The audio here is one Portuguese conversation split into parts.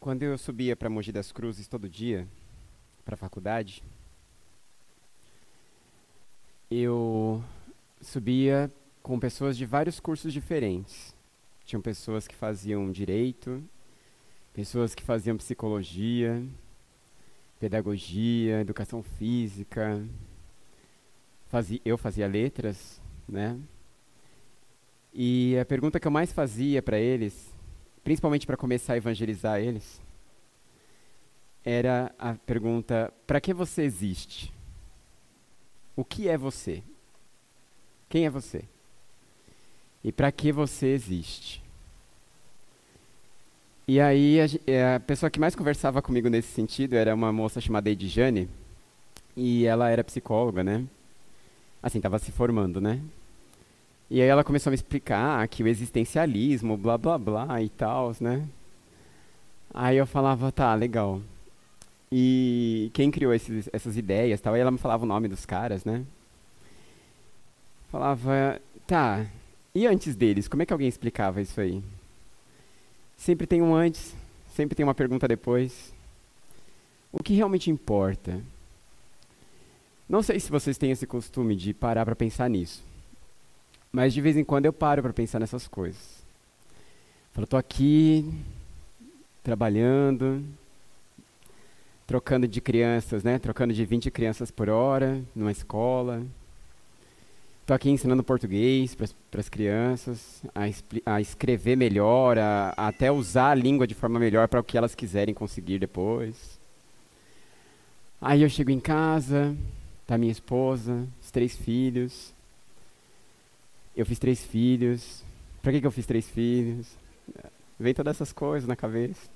Quando eu subia para Mogi das Cruzes todo dia, para a faculdade, eu subia com pessoas de vários cursos diferentes. Tinham pessoas que faziam direito, pessoas que faziam psicologia, pedagogia, educação física. Fazia, eu fazia letras, né? E a pergunta que eu mais fazia para eles, principalmente para começar a evangelizar eles, era a pergunta: para que você existe? O que é você? Quem é você? E para que você existe? E aí a, é, a, pessoa que mais conversava comigo nesse sentido era uma moça chamada Edjane, e ela era psicóloga, né? Assim, estava se formando, né? E aí ela começou a me explicar que o existencialismo, blá blá blá e tal, né? Aí eu falava, tá, legal. E quem criou esses, essas ideias tal? Aí ela me falava o nome dos caras, né? Falava, tá, e antes deles, como é que alguém explicava isso aí? Sempre tem um antes, sempre tem uma pergunta depois. O que realmente importa? Não sei se vocês têm esse costume de parar para pensar nisso. Mas de vez em quando eu paro para pensar nessas coisas. Falo, tô aqui trabalhando, trocando de crianças, né? Trocando de 20 crianças por hora numa escola. Estou aqui ensinando português para as crianças, a, a, escrever melhor, a, a até usar a língua de forma melhor para o que elas quiserem conseguir depois. Aí eu chego em casa, tá minha esposa, os três filhos. Eu fiz três filhos. Para que, que eu fiz três filhos? Vem todas essas coisas na cabeça.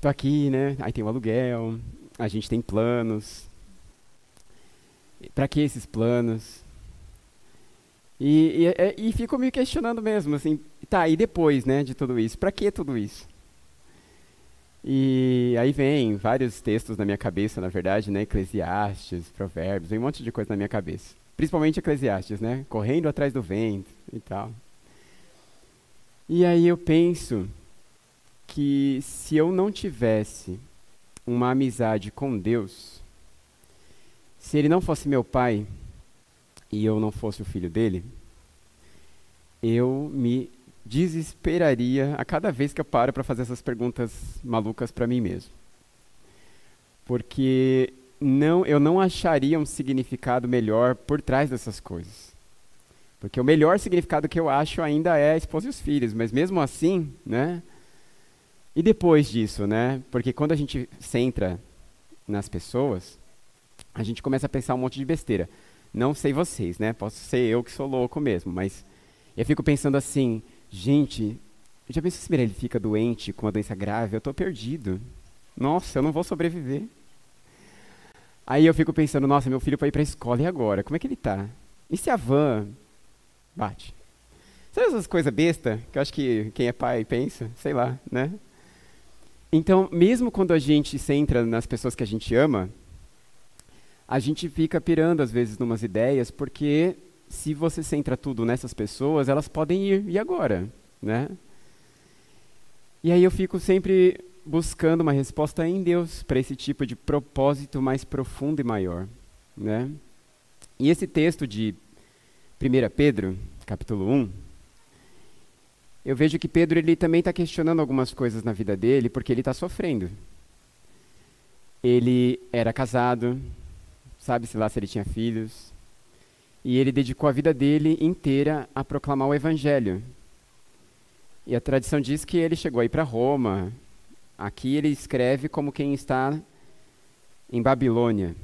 Tô aqui, né? Aí tem o aluguel, a gente tem planos. Para que esses planos? E, e, é, e, fico me questionando mesmo, assim, tá, e depois, né, de tudo isso? Para que tudo isso? E aí vem vários textos na minha cabeça, na verdade, né, Eclesiastes, Provérbios, vem um monte de coisa na minha cabeça. Principalmente Eclesiastes, né, correndo atrás do vento e tal. E aí eu penso que se eu não tivesse uma amizade com Deus, se Ele não fosse meu pai e eu não fosse o filho dele, eu me desesperaria a cada vez que eu paro para fazer essas perguntas malucas para mim mesmo. Porque não, eu não acharia um significado melhor por trás dessas coisas. Porque o melhor significado que eu acho ainda é a esposa e os filhos, mas mesmo assim, né? E depois disso, né? Porque quando a gente centra nas pessoas, a gente começa a pensar um monte de besteira. Não sei vocês, né? Posso ser eu que sou louco mesmo, mas eu fico pensando assim, gente, já pensou se ele fica doente com uma doença grave? Eu estou perdido. Nossa, eu não vou sobreviver. Aí eu fico pensando, nossa, meu filho foi para a escola e agora? Como é que ele está? E se a van bate? Sabe essas coisas besta que eu acho que quem é pai pensa? Sei lá, né? Então, mesmo quando a gente centra nas pessoas que a gente ama, a gente fica pirando às vezes numas ideias, porque se você centra tudo nessas pessoas, elas podem ir, e agora? Né? E aí eu fico sempre buscando uma resposta em Deus para esse tipo de propósito mais profundo e maior. Né? E esse texto de 1 Pedro, capítulo 1, eu vejo que Pedro ele também está questionando algumas coisas na vida dele porque ele está sofrendo. Ele era casado, sabe-se lá se ele tinha filhos, e ele dedicou a vida dele inteira a proclamar o Evangelho. E a tradição diz que ele chegou aí para Roma. Aqui ele escreve como quem está em Babilônia.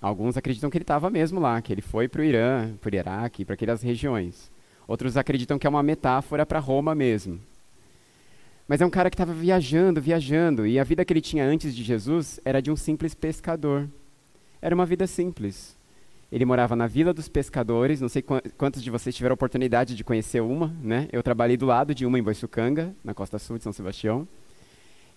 Alguns acreditam que ele estava mesmo lá, que ele foi para o Irã, para o Iraque, para aquelas regiões. Outros acreditam que é uma metáfora para Roma mesmo. Mas é um cara que estava viajando, viajando, e a vida que ele tinha antes de Jesus era de um simples pescador. Era uma vida simples. Ele morava na Vila dos Pescadores, não sei quantos de vocês tiveram a oportunidade de conhecer uma, né? Eu trabalhei do lado de uma em Boiçucanga, na costa sul de São Sebastião.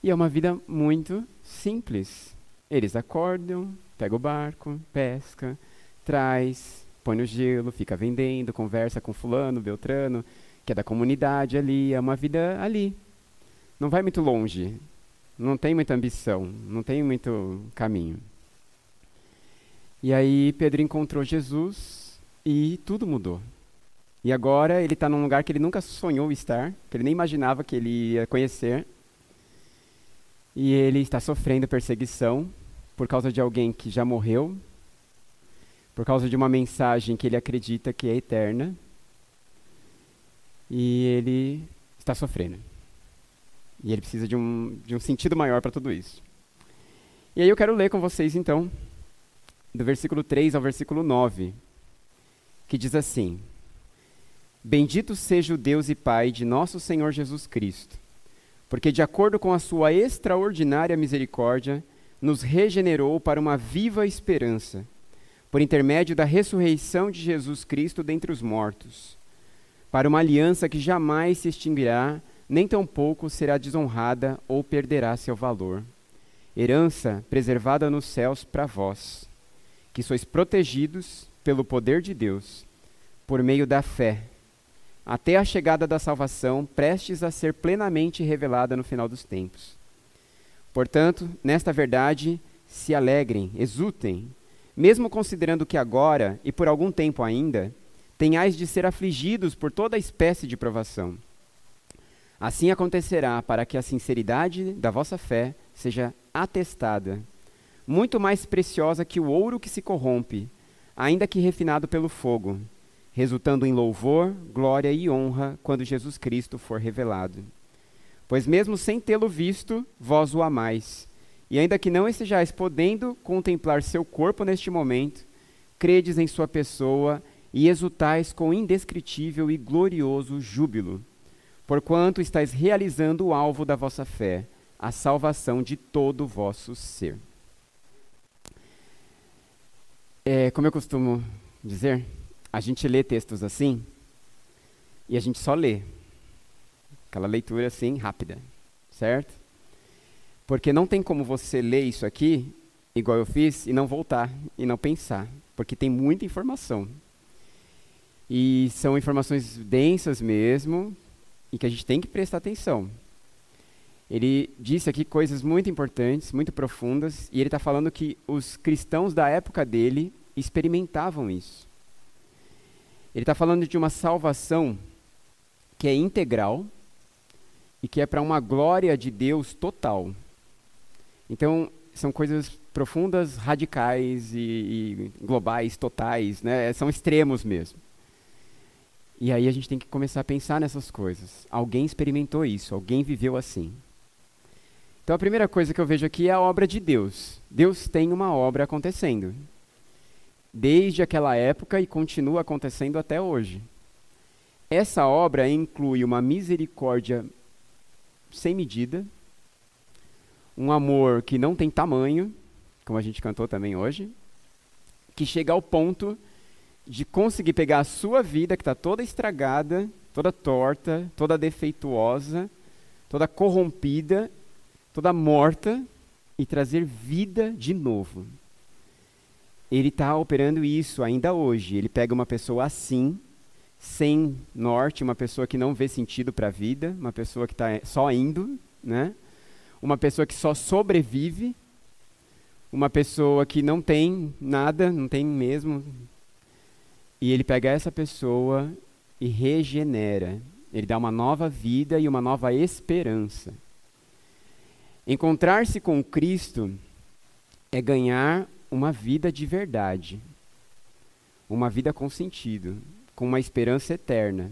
E é uma vida muito simples. Eles acordam, pegam o barco, pesca, traz, põe no gelo, fica vendendo, conversa com fulano, beltrano, que é da comunidade ali, é uma vida ali. Não vai muito longe. não tem muita ambição, não tem muito caminho. E aí Pedro encontrou Jesus e tudo mudou. E agora ele está num lugar que ele nunca sonhou estar, que ele nem imaginava que ele ia conhecer. E ele está sofrendo perseguição por causa de alguém que já morreu, por causa de uma mensagem que ele acredita que é eterna. E ele está sofrendo. E ele precisa de um, de um sentido maior para tudo isso. E aí eu quero ler com vocês, então, do versículo 3 ao versículo 9, que diz assim: Bendito seja o Deus e Pai de nosso Senhor Jesus Cristo, porque, de acordo com a sua extraordinária misericórdia, nos regenerou para uma viva esperança, por intermédio da ressurreição de Jesus Cristo dentre os mortos, para uma aliança que jamais se extinguirá nem tampouco será desonrada ou perderá seu valor. Herança preservada nos céus para vós, que sois protegidos pelo poder de Deus, por meio da fé, até a chegada da salvação, prestes a ser plenamente revelada no final dos tempos. Portanto, nesta verdade, se alegrem, exultem, mesmo considerando que agora, e por algum tempo ainda, tenhais de ser afligidos por toda espécie de provação. Assim acontecerá para que a sinceridade da vossa fé seja atestada, muito mais preciosa que o ouro que se corrompe, ainda que refinado pelo fogo, resultando em louvor, glória e honra quando Jesus Cristo for revelado. Pois mesmo sem tê-lo visto, vós o amais, e ainda que não estejais podendo contemplar seu corpo neste momento, credes em sua pessoa e exultais com indescritível e glorioso júbilo porquanto estáis realizando o alvo da vossa fé, a salvação de todo o vosso ser. É, como eu costumo dizer, a gente lê textos assim e a gente só lê. Aquela leitura assim, rápida, certo? Porque não tem como você ler isso aqui, igual eu fiz, e não voltar, e não pensar, porque tem muita informação. E são informações densas mesmo, e que a gente tem que prestar atenção. Ele disse aqui coisas muito importantes, muito profundas, e ele está falando que os cristãos da época dele experimentavam isso. Ele está falando de uma salvação que é integral e que é para uma glória de Deus total. Então, são coisas profundas, radicais e, e globais, totais, né? são extremos mesmo. E aí a gente tem que começar a pensar nessas coisas. Alguém experimentou isso, alguém viveu assim. Então a primeira coisa que eu vejo aqui é a obra de Deus. Deus tem uma obra acontecendo. Desde aquela época e continua acontecendo até hoje. Essa obra inclui uma misericórdia sem medida, um amor que não tem tamanho, como a gente cantou também hoje, que chega ao ponto de conseguir pegar a sua vida, que está toda estragada, toda torta, toda defeituosa, toda corrompida, toda morta, e trazer vida de novo. Ele está operando isso ainda hoje. Ele pega uma pessoa assim, sem norte, uma pessoa que não vê sentido para a vida, uma pessoa que está só indo, né? uma pessoa que só sobrevive, uma pessoa que não tem nada, não tem mesmo, e ele pega essa pessoa e regenera. Ele dá uma nova vida e uma nova esperança. Encontrar-se com Cristo é ganhar uma vida de verdade, uma vida com sentido, com uma esperança eterna.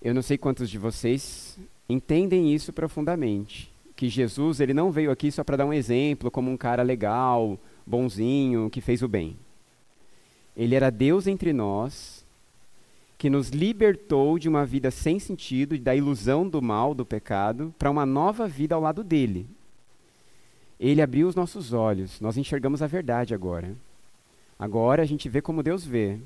Eu não sei quantos de vocês entendem isso profundamente, que Jesus ele não veio aqui só para dar um exemplo como um cara legal, bonzinho, que fez o bem. Ele era Deus entre nós, que nos libertou de uma vida sem sentido, da ilusão do mal, do pecado, para uma nova vida ao lado dele. Ele abriu os nossos olhos, nós enxergamos a verdade agora. Agora a gente vê como Deus vê.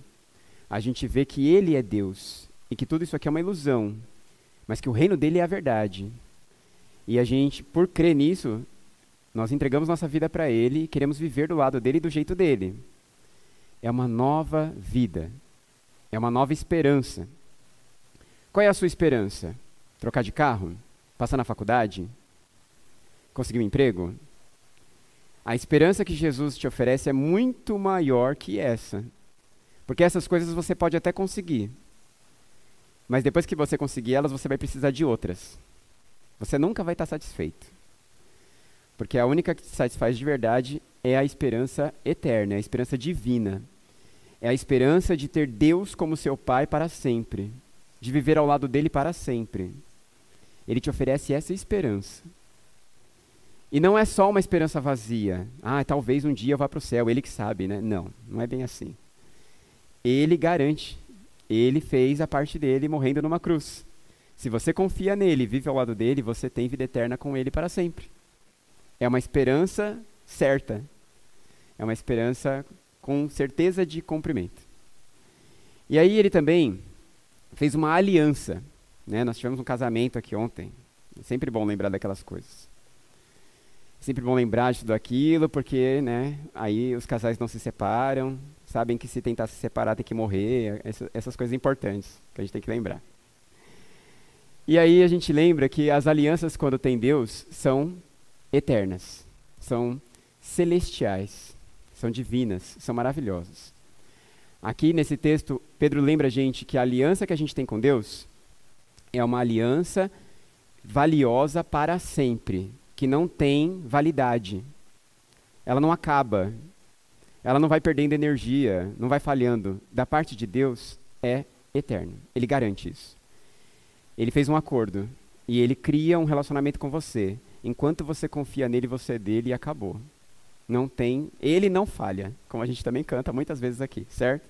A gente vê que Ele é Deus e que tudo isso aqui é uma ilusão, mas que o reino dele é a verdade. E a gente, por crer nisso, nós entregamos nossa vida para Ele e queremos viver do lado dele e do jeito dele é uma nova vida, é uma nova esperança. Qual é a sua esperança? Trocar de carro? Passar na faculdade? conseguir um emprego? A esperança que Jesus te oferece é muito maior que essa. Porque essas coisas você pode até conseguir. Mas depois que você conseguir elas, você vai precisar de outras. Você nunca vai estar satisfeito. Porque a única que te satisfaz de verdade é a esperança eterna, é a esperança divina. É a esperança de ter Deus como seu Pai para sempre, de viver ao lado dele para sempre. Ele te oferece essa esperança. E não é só uma esperança vazia. Ah, talvez um dia eu vá para o céu, ele que sabe, né? Não, não é bem assim. Ele garante. Ele fez a parte dele morrendo numa cruz. Se você confia nele, vive ao lado dele, você tem vida eterna com ele para sempre. É uma esperança certa. É uma esperança com certeza de cumprimento. E aí ele também fez uma aliança. Né? Nós tivemos um casamento aqui ontem. É sempre bom lembrar daquelas coisas. Sempre bom lembrar de tudo aquilo, porque né, aí os casais não se separam, sabem que se tentar se separar tem que morrer, essa, essas coisas importantes que a gente tem que lembrar. E aí a gente lembra que as alianças, quando tem Deus, são eternas, são celestiais, são divinas, são maravilhosas. Aqui nesse texto, Pedro lembra a gente que a aliança que a gente tem com Deus é uma aliança valiosa para sempre, que não tem validade. Ela não acaba. Ela não vai perdendo energia, não vai falhando. Da parte de Deus é eterno. Ele garante isso. Ele fez um acordo e ele cria um relacionamento com você. Enquanto você confia nele, você é dele e acabou. Não tem, ele não falha, como a gente também canta muitas vezes aqui, certo?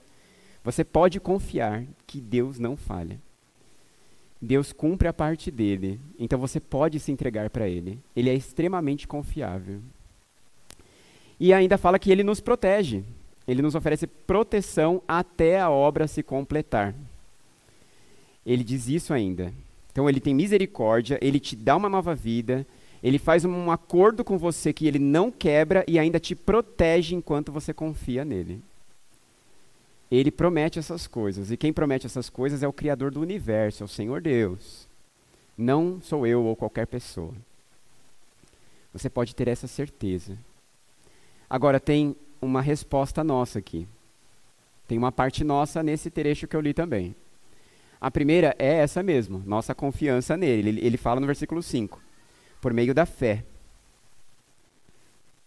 Você pode confiar que Deus não falha. Deus cumpre a parte dele, então você pode se entregar para ele. Ele é extremamente confiável. E ainda fala que ele nos protege. Ele nos oferece proteção até a obra se completar. Ele diz isso ainda. Então ele tem misericórdia, ele te dá uma nova vida, ele faz um acordo com você que ele não quebra e ainda te protege enquanto você confia nele. Ele promete essas coisas. E quem promete essas coisas é o Criador do universo, é o Senhor Deus. Não sou eu ou qualquer pessoa. Você pode ter essa certeza. Agora, tem uma resposta nossa aqui. Tem uma parte nossa nesse trecho que eu li também. A primeira é essa mesmo, nossa confiança nele. Ele, fala no versículo 5: por meio da fé.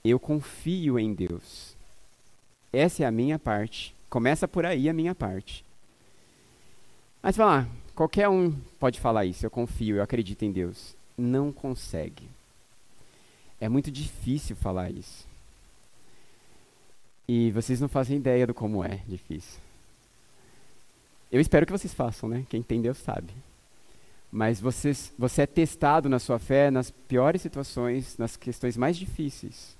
Eu confio em Deus. Essa é a minha parte. Começa por aí a minha parte. Mas fala, ah, qualquer um pode falar isso, eu confio, eu acredito em Deus. Não consegue. É muito difícil falar isso. E vocês não fazem ideia do como é difícil. Eu espero que vocês façam, né? Quem tem Deus sabe. Mas vocês, você é testado na sua fé nas piores situações, nas questões mais difíceis.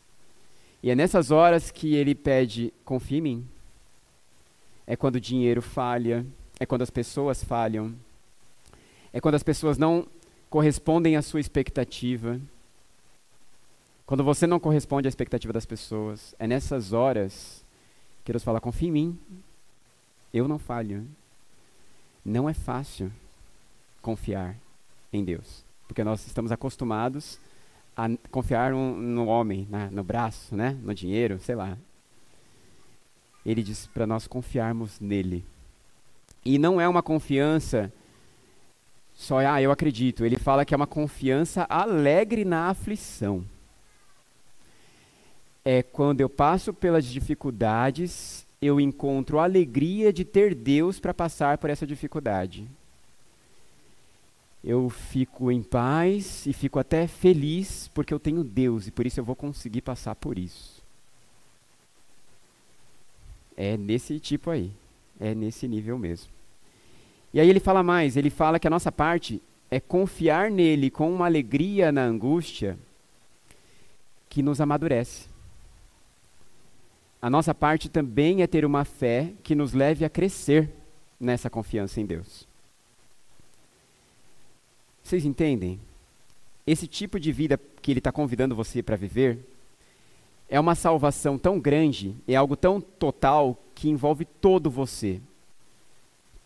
E é nessas horas que ele pede: confie em mim. É quando o dinheiro falha, é quando as pessoas falham, é quando as pessoas não correspondem à sua expectativa. Quando você não corresponde à expectativa das pessoas, é nessas horas que Deus fala: confie em mim. Eu não falho. Não é fácil confiar em Deus, porque nós estamos acostumados a confiar um, no homem, né, no braço, né, no dinheiro, sei lá. Ele diz para nós confiarmos nele. E não é uma confiança só, ah, eu acredito. Ele fala que é uma confiança alegre na aflição. É quando eu passo pelas dificuldades eu encontro a alegria de ter Deus para passar por essa dificuldade. Eu fico em paz e fico até feliz porque eu tenho Deus e por isso eu vou conseguir passar por isso. É nesse tipo aí, é nesse nível mesmo. E aí ele fala mais, ele fala que a nossa parte é confiar nele com uma alegria na angústia que nos amadurece. A nossa parte também é ter uma fé que nos leve a crescer nessa confiança em Deus. Vocês entendem? Esse tipo de vida que Ele está convidando você para viver é uma salvação tão grande, é algo tão total que envolve todo você.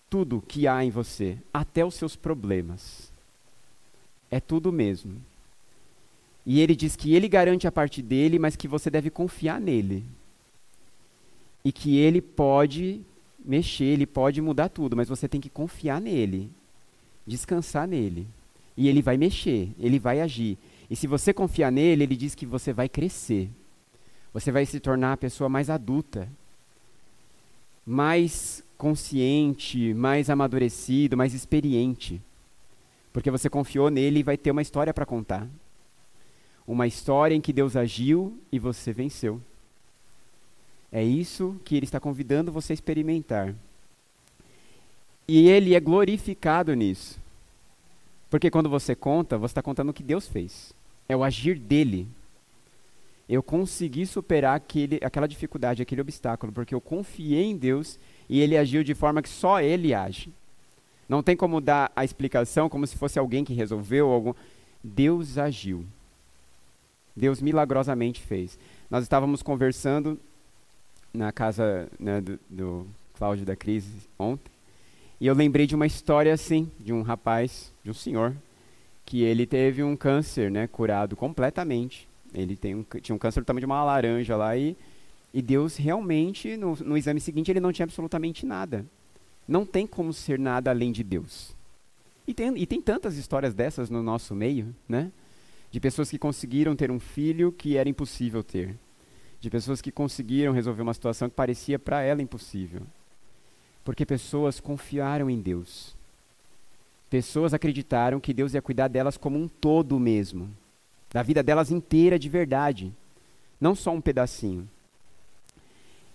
Tudo que há em você, até os seus problemas. É tudo mesmo. E ele diz que ele garante a parte dele, mas que você deve confiar nele. E que ele pode mexer, ele pode mudar tudo, mas você tem que confiar nele, descansar nele. E ele vai mexer, ele vai agir. E se você confiar nele, ele diz que você vai crescer. Você vai se tornar a pessoa mais adulta, mais consciente, mais amadurecido, mais experiente. Porque você confiou nele e vai ter uma história para contar. Uma história em que Deus agiu e você venceu. É isso que ele está convidando você a experimentar. E ele é glorificado nisso. Porque quando você conta, você está contando o que Deus fez. É o agir dele. Eu consegui superar aquele, aquela dificuldade, aquele obstáculo, porque eu confiei em Deus e ele agiu de forma que só ele age. Não tem como dar a explicação como se fosse alguém que resolveu. Deus agiu. Deus milagrosamente fez. Nós estávamos conversando na casa né, do, do Cláudio da Crise ontem, e eu lembrei de uma história assim, de um rapaz, de um senhor, que ele teve um câncer né, curado completamente. Ele tem um, tinha um câncer do tamanho de uma laranja lá e, e Deus realmente, no, no exame seguinte, ele não tinha absolutamente nada. Não tem como ser nada além de Deus. E tem, e tem tantas histórias dessas no nosso meio, né? De pessoas que conseguiram ter um filho que era impossível ter. De pessoas que conseguiram resolver uma situação que parecia para ela impossível. Porque pessoas confiaram em Deus. Pessoas acreditaram que Deus ia cuidar delas como um todo mesmo. Da vida delas inteira de verdade. Não só um pedacinho.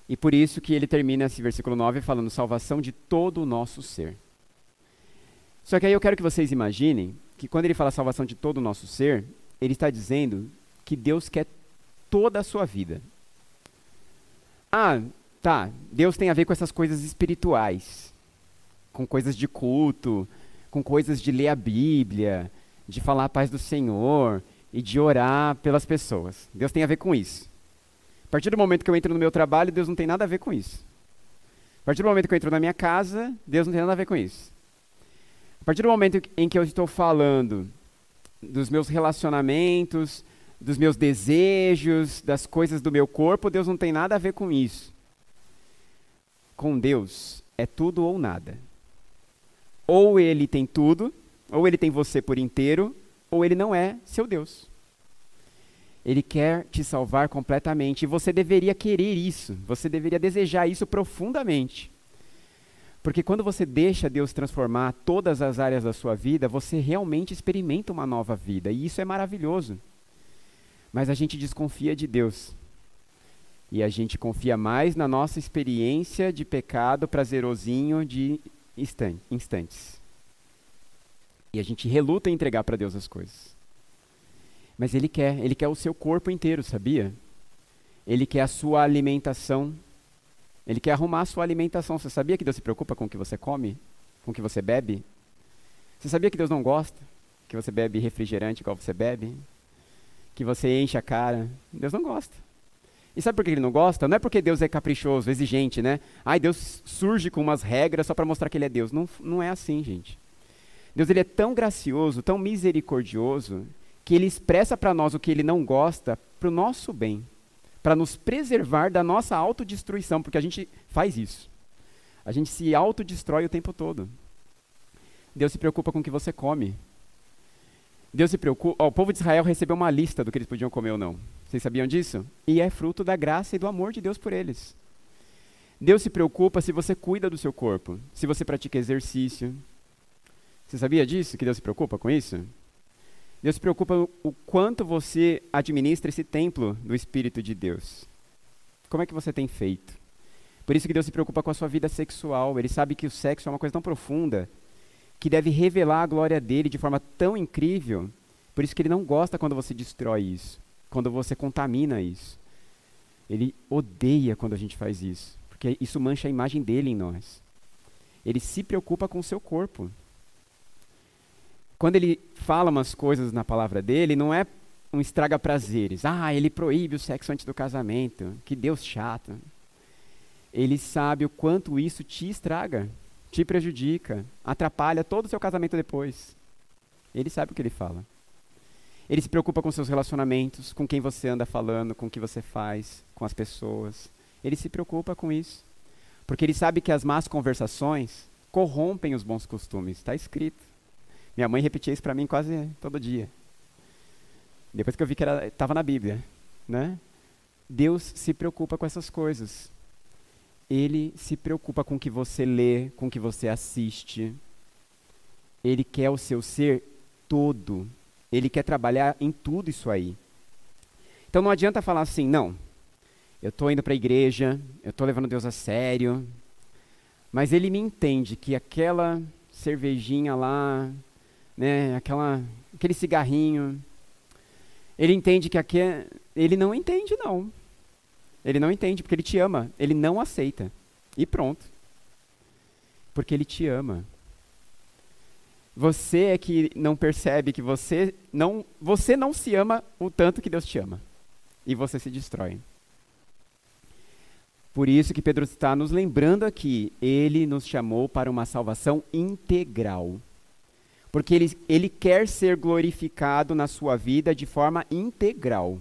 E por isso que ele termina esse versículo 9 falando salvação de todo o nosso ser. Só que aí eu quero que vocês imaginem que quando ele fala salvação de todo o nosso ser, ele está dizendo que Deus quer toda a sua vida. Ah, tá, Deus tem a ver com essas coisas espirituais, com coisas de culto, com coisas de ler a Bíblia, de falar a paz do Senhor e de orar pelas pessoas. Deus tem a ver com isso. A partir do momento que eu entro no meu trabalho, Deus não tem nada a ver com isso. A partir do momento que eu entro na minha casa, Deus não tem nada a ver com isso. A partir do momento em que eu estou falando dos meus relacionamentos, dos meus desejos, das coisas do meu corpo, Deus não tem nada a ver com isso. Com Deus é tudo ou nada. Ou ele tem tudo, ou ele tem você por inteiro, ou ele não é seu Deus. Ele quer te salvar completamente. E você deveria querer isso. Você deveria desejar isso profundamente. Porque quando você deixa Deus transformar todas as áreas da sua vida, você realmente experimenta uma nova vida. E isso é maravilhoso. Mas a gente desconfia de Deus. E a gente confia mais na nossa experiência de pecado prazerosinho de instantes. E a gente reluta em entregar para Deus as coisas. Mas Ele quer, Ele quer o seu corpo inteiro, sabia? Ele quer a sua alimentação. Ele quer arrumar a sua alimentação. Você sabia que Deus se preocupa com o que você come? Com o que você bebe? Você sabia que Deus não gosta que você bebe refrigerante igual você bebe? Que você enche a cara? Deus não gosta. E sabe por que ele não gosta? Não é porque Deus é caprichoso, exigente, né? Ai, Deus surge com umas regras só para mostrar que ele é Deus. Não, não é assim, gente. Deus ele é tão gracioso, tão misericordioso, que ele expressa para nós o que ele não gosta para o nosso bem, para nos preservar da nossa autodestruição, porque a gente faz isso. A gente se autodestrói o tempo todo. Deus se preocupa com o que você come. Deus se preocupa. Oh, o povo de Israel recebeu uma lista do que eles podiam comer ou não. Vocês sabiam disso? E é fruto da graça e do amor de Deus por eles. Deus se preocupa se você cuida do seu corpo, se você pratica exercício. Você sabia disso? Que Deus se preocupa com isso? Deus se preocupa o quanto você administra esse templo do Espírito de Deus. Como é que você tem feito? Por isso que Deus se preocupa com a sua vida sexual. Ele sabe que o sexo é uma coisa tão profunda que deve revelar a glória dele de forma tão incrível. Por isso que ele não gosta quando você destrói isso, quando você contamina isso. Ele odeia quando a gente faz isso, porque isso mancha a imagem dele em nós. Ele se preocupa com o seu corpo quando ele fala umas coisas na palavra dele, não é um estraga prazeres. Ah, ele proíbe o sexo antes do casamento. Que Deus chato. Ele sabe o quanto isso te estraga, te prejudica, atrapalha todo o seu casamento depois. Ele sabe o que ele fala. Ele se preocupa com seus relacionamentos, com quem você anda falando, com o que você faz, com as pessoas. Ele se preocupa com isso. Porque ele sabe que as más conversações corrompem os bons costumes. Está escrito. Minha mãe repetia isso para mim quase todo dia. Depois que eu vi que estava na Bíblia. Né? Deus se preocupa com essas coisas. Ele se preocupa com o que você lê, com o que você assiste. Ele quer o seu ser todo. Ele quer trabalhar em tudo isso aí. Então não adianta falar assim, não, eu estou indo para a igreja, eu estou levando Deus a sério, mas ele me entende que aquela cervejinha lá, né, aquela, aquele cigarrinho, ele entende que aquele, ele não entende não. Ele não entende porque ele te ama, ele não aceita. E pronto. Porque ele te ama. Você é que não percebe que você não, você não se ama o tanto que Deus te ama. E você se destrói. Por isso que Pedro está nos lembrando aqui, ele nos chamou para uma salvação integral. Porque ele, ele quer ser glorificado na sua vida de forma integral.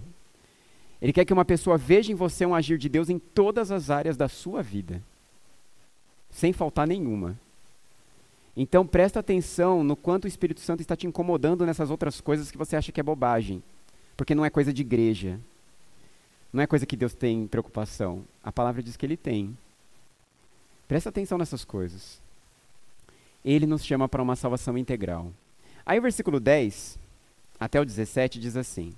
Ele quer que uma pessoa veja em você um agir de Deus em todas as áreas da sua vida, sem faltar nenhuma. Então presta atenção no quanto o Espírito Santo está te incomodando nessas outras coisas que você acha que é bobagem, porque não é coisa de igreja. Não é coisa que Deus tem preocupação. A palavra diz que ele tem. Presta atenção nessas coisas. Ele nos chama para uma salvação integral. Aí o versículo 10 até o 17 diz assim: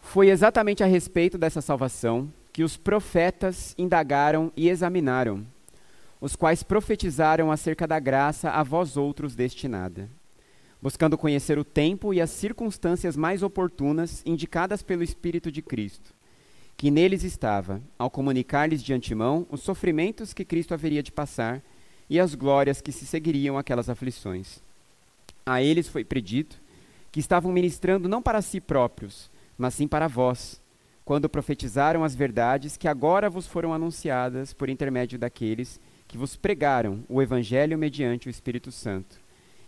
Foi exatamente a respeito dessa salvação que os profetas indagaram e examinaram os quais profetizaram acerca da graça a vós outros destinada, buscando conhecer o tempo e as circunstâncias mais oportunas indicadas pelo Espírito de Cristo, que neles estava, ao comunicar-lhes de antemão os sofrimentos que Cristo haveria de passar e as glórias que se seguiriam aquelas aflições. A eles foi predito que estavam ministrando não para si próprios, mas sim para vós, quando profetizaram as verdades que agora vos foram anunciadas por intermédio daqueles que vos pregaram o Evangelho mediante o Espírito Santo,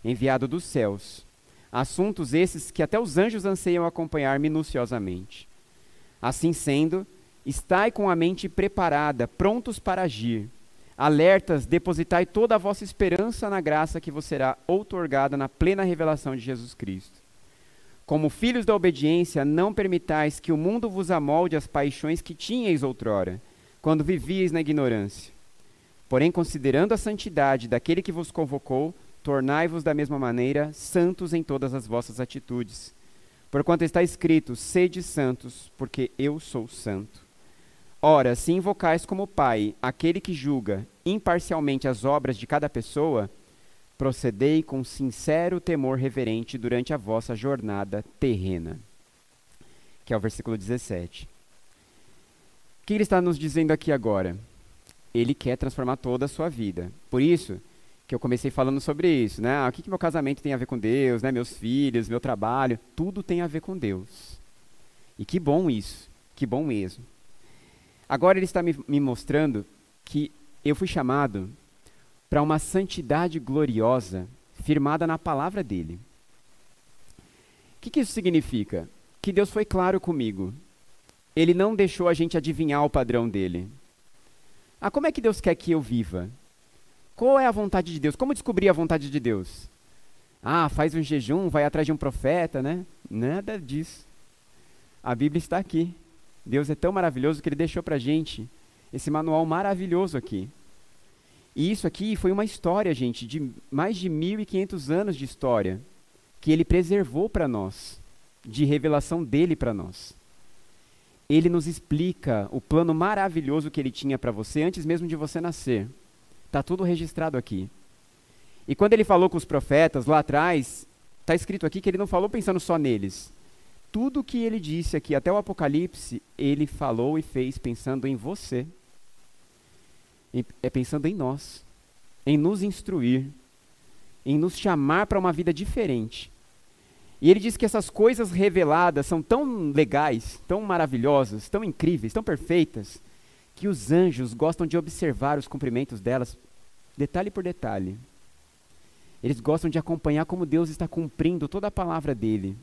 enviado dos céus, assuntos esses que até os anjos anseiam acompanhar minuciosamente. Assim sendo, estai com a mente preparada, prontos para agir. Alertas, depositai toda a vossa esperança na graça que vos será outorgada na plena revelação de Jesus Cristo. Como filhos da obediência, não permitais que o mundo vos amolde as paixões que tinhais outrora, quando vivíeis na ignorância. Porém, considerando a santidade daquele que vos convocou, tornai-vos da mesma maneira santos em todas as vossas atitudes. Porquanto está escrito: sede santos, porque eu sou santo. Ora, se invocais como Pai aquele que julga imparcialmente as obras de cada pessoa, procedei com sincero temor reverente durante a vossa jornada terrena. Que é o versículo 17. O que ele está nos dizendo aqui agora? ele quer transformar toda a sua vida. Por isso que eu comecei falando sobre isso, né? Ah, o que, que meu casamento tem a ver com Deus, né? Meus filhos, meu trabalho, tudo tem a ver com Deus. E que bom isso, que bom mesmo. Agora ele está me, me mostrando que eu fui chamado para uma santidade gloriosa firmada na palavra dele. O que, que isso significa? Que Deus foi claro comigo. Ele não deixou a gente adivinhar o padrão dele. Ah, como é que Deus quer que eu viva? Qual é a vontade de Deus? Como descobrir a vontade de Deus? Ah, faz um jejum, vai atrás de um profeta, né? Nada disso. A Bíblia está aqui. Deus é tão maravilhoso que ele deixou para gente esse manual maravilhoso aqui. E isso aqui foi uma história, gente, de mais de 1.500 anos de história que ele preservou para nós, de revelação dele para nós ele nos explica o plano maravilhoso que ele tinha para você antes mesmo de você nascer. Está tudo registrado aqui. E quando ele falou com os profetas lá atrás, está escrito aqui que ele não falou pensando só neles. Tudo que ele disse aqui, até o Apocalipse, ele falou e fez pensando em você. É pensando em nós, em nos instruir, em nos chamar para uma vida diferente. E ele diz que essas coisas reveladas são tão legais, tão maravilhosas, tão incríveis, tão perfeitas, que os anjos gostam de observar os cumprimentos delas, detalhe por detalhe. Eles gostam de acompanhar como Deus está cumprindo toda a palavra dele.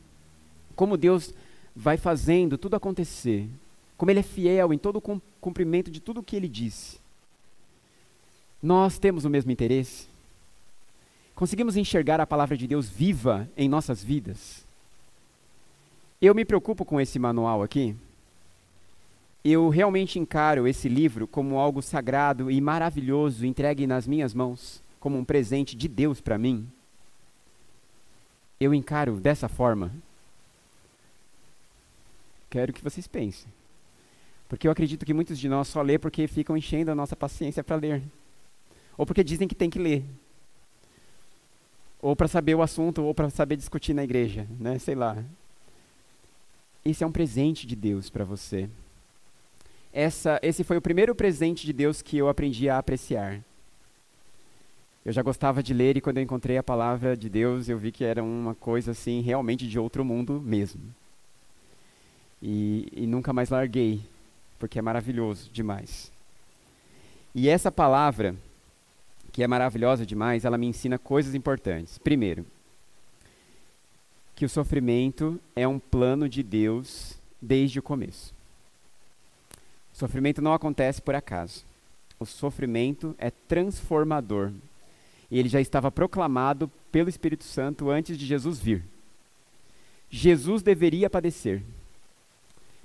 Como Deus vai fazendo tudo acontecer. Como ele é fiel em todo o cumprimento de tudo o que ele disse. Nós temos o mesmo interesse? Conseguimos enxergar a palavra de Deus viva em nossas vidas? Eu me preocupo com esse manual aqui. Eu realmente encaro esse livro como algo sagrado e maravilhoso entregue nas minhas mãos, como um presente de Deus para mim. Eu encaro dessa forma. Quero que vocês pensem. Porque eu acredito que muitos de nós só lê porque ficam enchendo a nossa paciência para ler. Ou porque dizem que tem que ler. Ou para saber o assunto, ou para saber discutir na igreja, né? Sei lá. Esse é um presente de Deus para você. Essa, esse foi o primeiro presente de Deus que eu aprendi a apreciar. Eu já gostava de ler e quando eu encontrei a palavra de Deus, eu vi que era uma coisa assim realmente de outro mundo mesmo. E, e nunca mais larguei, porque é maravilhoso demais. E essa palavra que é maravilhosa demais, ela me ensina coisas importantes. Primeiro, que o sofrimento é um plano de Deus desde o começo. O sofrimento não acontece por acaso. O sofrimento é transformador. E ele já estava proclamado pelo Espírito Santo antes de Jesus vir. Jesus deveria padecer.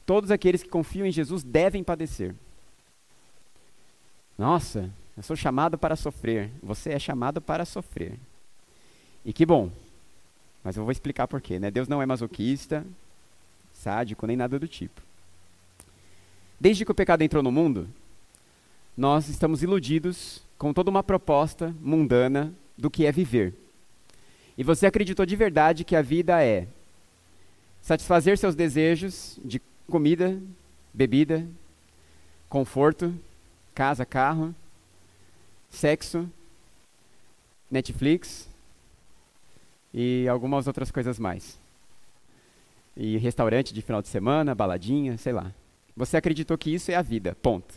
Todos aqueles que confiam em Jesus devem padecer. Nossa, eu sou chamado para sofrer. Você é chamado para sofrer. E que bom. Mas eu vou explicar por quê. Né? Deus não é masoquista, sádico, nem nada do tipo. Desde que o pecado entrou no mundo, nós estamos iludidos com toda uma proposta mundana do que é viver. E você acreditou de verdade que a vida é satisfazer seus desejos de comida, bebida, conforto, casa, carro, sexo, Netflix e algumas outras coisas mais. E restaurante de final de semana, baladinha, sei lá. Você acreditou que isso é a vida, ponto.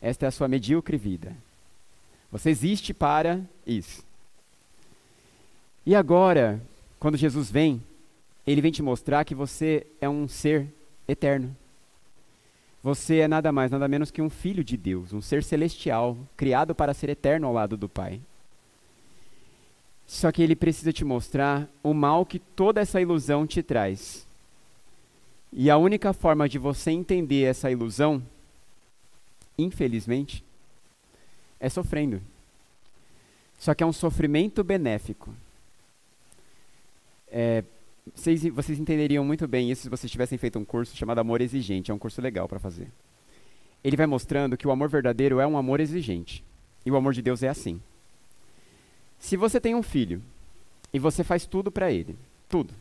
Esta é a sua medíocre vida. Você existe para isso. E agora, quando Jesus vem, ele vem te mostrar que você é um ser eterno. Você é nada mais, nada menos que um filho de Deus, um ser celestial, criado para ser eterno ao lado do Pai. Só que ele precisa te mostrar o mal que toda essa ilusão te traz. E a única forma de você entender essa ilusão, infelizmente, é sofrendo. Só que é um sofrimento benéfico. É, vocês, vocês entenderiam muito bem isso se vocês tivessem feito um curso chamado Amor Exigente. É um curso legal para fazer. Ele vai mostrando que o amor verdadeiro é um amor exigente. E o amor de Deus é assim. Se você tem um filho e você faz tudo para ele, tudo.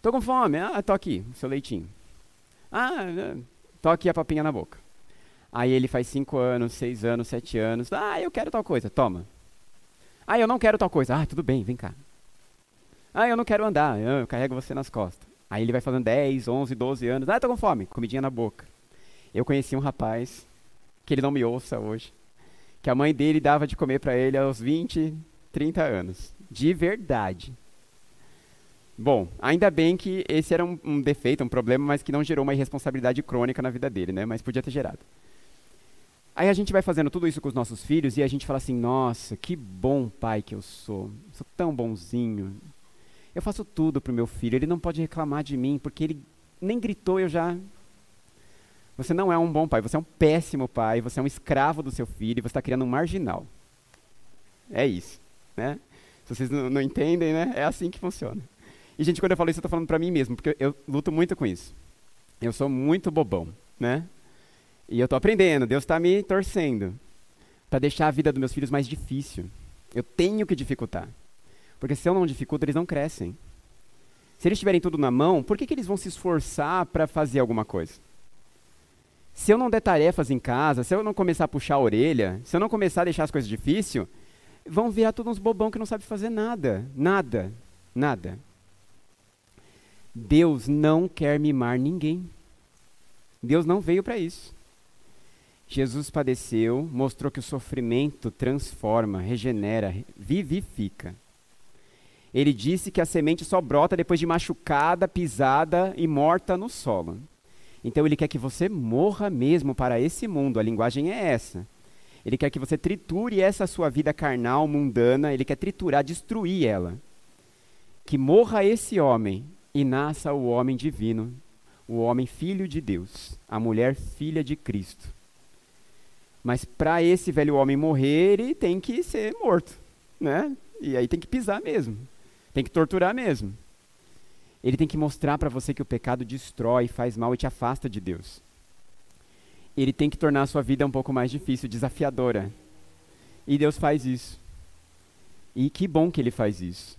Tô com fome, ah, tô aqui, seu leitinho. Ah, tô aqui a papinha na boca. Aí ele faz cinco anos, seis anos, sete anos. Ah, eu quero tal coisa, toma. Ah, eu não quero tal coisa. Ah, tudo bem, vem cá. Ah, eu não quero andar, eu carrego você nas costas. Aí ele vai fazendo 10, 11, 12 anos. Ah, tô com fome, comidinha na boca. Eu conheci um rapaz, que ele não me ouça hoje, que a mãe dele dava de comer para ele aos 20, 30 anos. De verdade. Bom, ainda bem que esse era um, um, defeito, um problema, mas que não gerou uma irresponsabilidade crônica na vida dele, né? Mas podia ter gerado. Aí a gente vai fazendo tudo isso com os nossos filhos e a gente fala assim: nossa, que bom pai que eu sou. Sou tão bonzinho, eu faço tudo para o meu filho, ele não pode reclamar de mim, porque ele nem gritou, eu já. Você não é um bom pai, você é um péssimo pai, você é um escravo do seu filho, você está criando um marginal. É isso, né? Se vocês não, não, entendem, né? É assim que funciona. E, gente, quando eu falo isso, eu estou falando para mim mesmo, porque eu, eu luto muito com isso. Eu sou muito bobão, né? E eu estou aprendendo, Deus está me torcendo para deixar a vida dos meus filhos mais difícil. Eu tenho que dificultar. Porque se eu não dificulto, eles não crescem. Se eles tiverem tudo na mão, por que, que eles vão se esforçar para fazer alguma coisa? Se eu não der tarefas em casa, se eu não começar a puxar a orelha, se eu não começar a deixar as coisas difíceis, vão virar todos uns bobão que não sabe fazer nada. Nada. Nada. Deus não quer mimar ninguém. Deus não veio para isso. Jesus padeceu, mostrou que o sofrimento transforma, regenera, vivifica. Ele disse que a semente só brota depois de machucada, pisada e morta no solo. Então ele quer que você morra mesmo para esse mundo, a linguagem é essa. Ele quer que você triture essa sua vida carnal, mundana, ele quer triturar, destruir ela. Que morra esse homem e nasça o homem divino, o homem filho de Deus, a mulher filha de Cristo. Mas para esse velho homem morrer, ele tem que ser morto, né? E aí tem que pisar mesmo. Tem que torturar mesmo. Ele tem que mostrar para você que o pecado destrói, faz mal e te afasta de Deus. Ele tem que tornar a sua vida um pouco mais difícil, desafiadora. E Deus faz isso. E que bom que ele faz isso.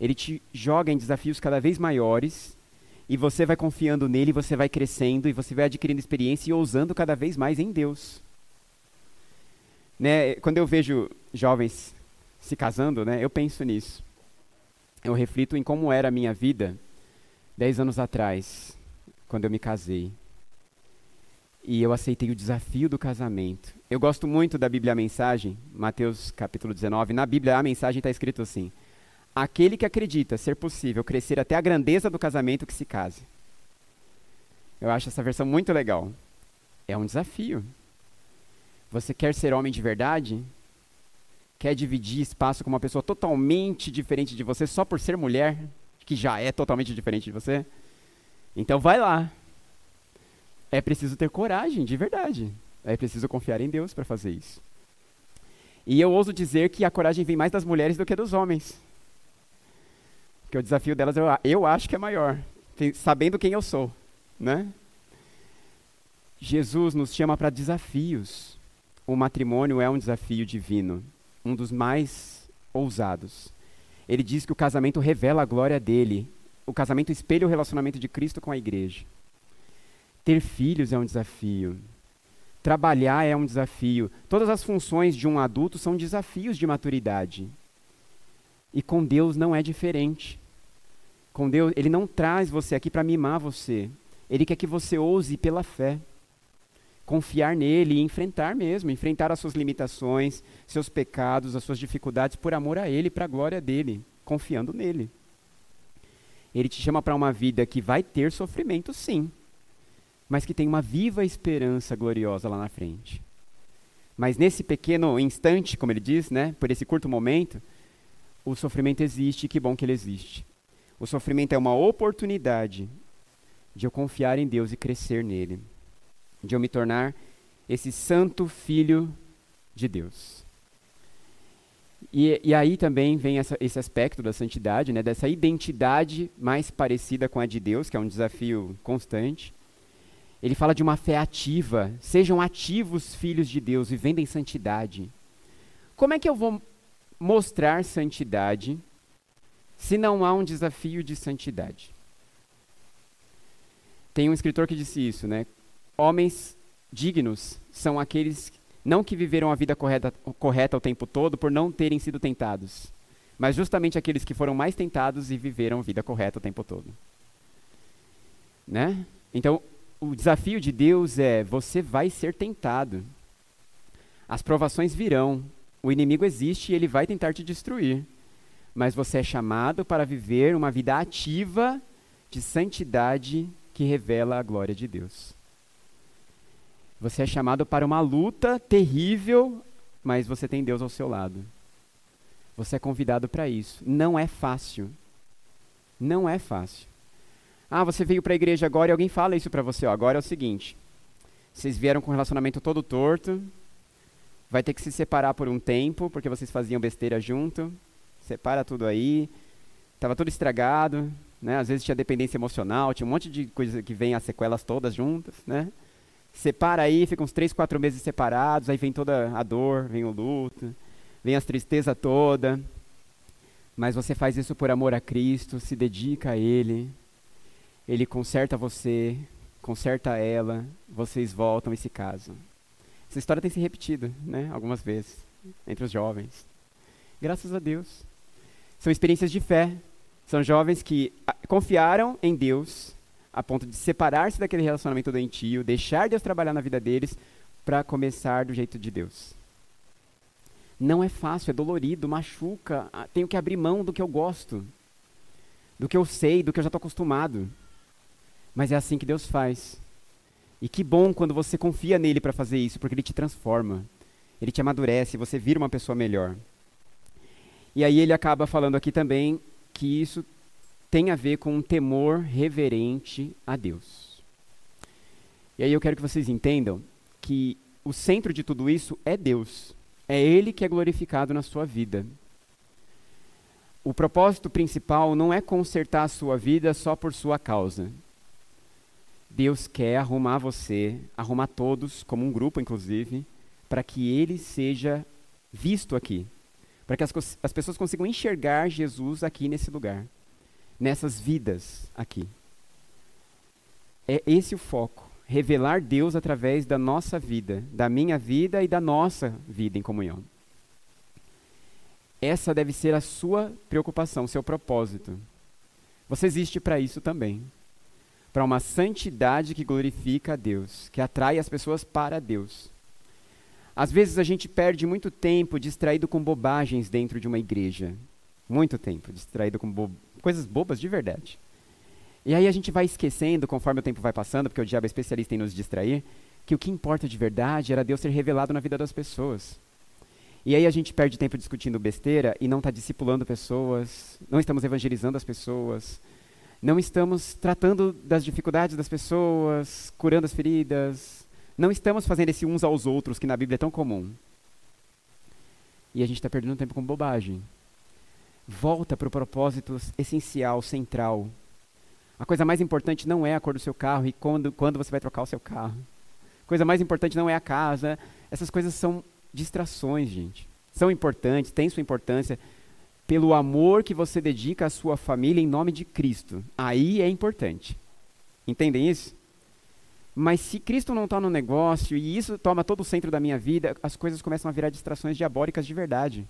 Ele te joga em desafios cada vez maiores e você vai confiando nele, você vai crescendo e você vai adquirindo experiência e ousando cada vez mais em Deus. Né, quando eu vejo jovens se casando, né, eu penso nisso. Eu reflito em como era a minha vida dez anos atrás, quando eu me casei. E eu aceitei o desafio do casamento. Eu gosto muito da Bíblia a Mensagem, Mateus capítulo 19. Na Bíblia a Mensagem está escrito assim: Aquele que acredita ser possível crescer até a grandeza do casamento que se case. Eu acho essa versão muito legal. É um desafio. Você quer ser homem de verdade? Quer dividir espaço com uma pessoa totalmente diferente de você só por ser mulher, que já é totalmente diferente de você? Então vai lá. É preciso ter coragem, de verdade. É preciso confiar em Deus para fazer isso. E eu ouso dizer que a coragem vem mais das mulheres do que dos homens. Porque o desafio delas eu, eu acho que é maior, sabendo quem eu sou, né? Jesus nos chama para desafios. O matrimônio é um desafio divino, um dos mais ousados. Ele diz que o casamento revela a glória dele. O casamento espelha o relacionamento de Cristo com a igreja. Ter filhos é um desafio. Trabalhar é um desafio. Todas as funções de um adulto são desafios de maturidade. E com Deus não é diferente. Com Deus, Ele não traz você aqui para mimar você. Ele quer que você ouse pela fé. Confiar nele e enfrentar mesmo, enfrentar as suas limitações, seus pecados, as suas dificuldades por amor a Ele, para a glória dele, confiando nele. Ele te chama para uma vida que vai ter sofrimento, sim, mas que tem uma viva esperança gloriosa lá na frente. Mas nesse pequeno instante, como ele diz, né, por esse curto momento, o sofrimento existe e que bom que ele existe. O sofrimento é uma oportunidade de eu confiar em Deus e crescer nele, de eu me tornar esse santo filho de Deus. E, e aí também vem essa, esse aspecto da santidade, né, dessa identidade mais parecida com a de Deus, que é um desafio constante. Ele fala de uma fé ativa. Sejam ativos filhos de Deus, vivendo em santidade. Como é que eu vou mostrar santidade se não há um desafio de santidade? Tem um escritor que disse isso, né? Homens dignos são aqueles não que viveram a vida correta, correta o tempo todo por não terem sido tentados, mas justamente aqueles que foram mais tentados e viveram a vida correta o tempo todo. Né? Então, o desafio de Deus é: você vai ser tentado. As provações virão, o inimigo existe e ele vai tentar te destruir. Mas você é chamado para viver uma vida ativa de santidade que revela a glória de Deus. Você é chamado para uma luta terrível, mas você tem Deus ao seu lado. Você é convidado para isso. Não é fácil. Não é fácil. Ah, você veio para a igreja agora e alguém fala isso para você. Ó, agora é o seguinte: vocês vieram com um relacionamento todo torto, vai ter que se separar por um tempo, porque vocês faziam besteira junto. Separa tudo aí. Tava tudo estragado, né? Às vezes tinha dependência emocional, tinha um monte de coisa que vem as sequelas todas juntas, né? Separa aí, fica uns três, quatro meses separados, aí vem toda a dor, vem o luto, vem as tristeza toda. Mas você faz isso por amor a Cristo, se dedica a Ele. Ele conserta você, conserta ela, vocês voltam e se casam. Essa história tem se repetido, né, algumas vezes, entre os jovens. Graças a Deus. São experiências de fé. São jovens que confiaram em Deus a ponto de separar-se daquele relacionamento doentio, deixar Deus trabalhar na vida deles para começar do jeito de Deus. Não é fácil, é dolorido, machuca, ah, tenho que abrir mão do que eu gosto, do que eu sei, do que eu já estou acostumado. Mas é assim que Deus faz. E que bom quando você confia nele para fazer isso, porque ele te transforma, ele te amadurece, você vira uma pessoa melhor. E aí ele acaba falando aqui também que isso tem a ver com um temor reverente a Deus. E aí eu quero que vocês entendam que o centro de tudo isso é Deus. É Ele que é glorificado na sua vida. O propósito principal não é consertar a sua vida só por sua causa. Deus quer arrumar você, arrumar todos, como um grupo inclusive, para que Ele seja visto aqui. Para que as, as pessoas consigam enxergar Jesus aqui nesse lugar nessas vidas aqui. É esse o foco. Revelar Deus através da nossa vida, da minha vida e da nossa vida em comunhão. Essa deve ser a sua preocupação, seu propósito. Você existe para isso também. Para uma santidade que glorifica a Deus, que atrai as pessoas para Deus. Às vezes a gente perde muito tempo distraído com bobagens dentro de uma igreja. Muito tempo distraído com bo coisas bobas de verdade. E aí a gente vai esquecendo, conforme o tempo vai passando, porque o diabo é especialista em nos distrair, que o que importa de verdade era Deus ser revelado na vida das pessoas. E aí a gente perde tempo discutindo besteira e não está discipulando pessoas, não estamos evangelizando as pessoas, não estamos tratando das dificuldades das pessoas, curando as feridas, não estamos fazendo esse uns aos outros que na Bíblia é tão comum. E a gente está perdendo tempo com bobagem volta para o propósito essencial, central. A coisa mais importante não é a cor do seu carro e quando, quando você vai trocar o seu carro. A coisa mais importante não é a casa. Essas coisas são distrações, gente. São importantes, têm sua importância pelo amor que você dedica à sua família em nome de Cristo. Aí é importante. Entendem isso? Mas se Cristo não está no negócio e isso toma todo o centro da minha vida, as coisas começam a virar distrações diabólicas de verdade.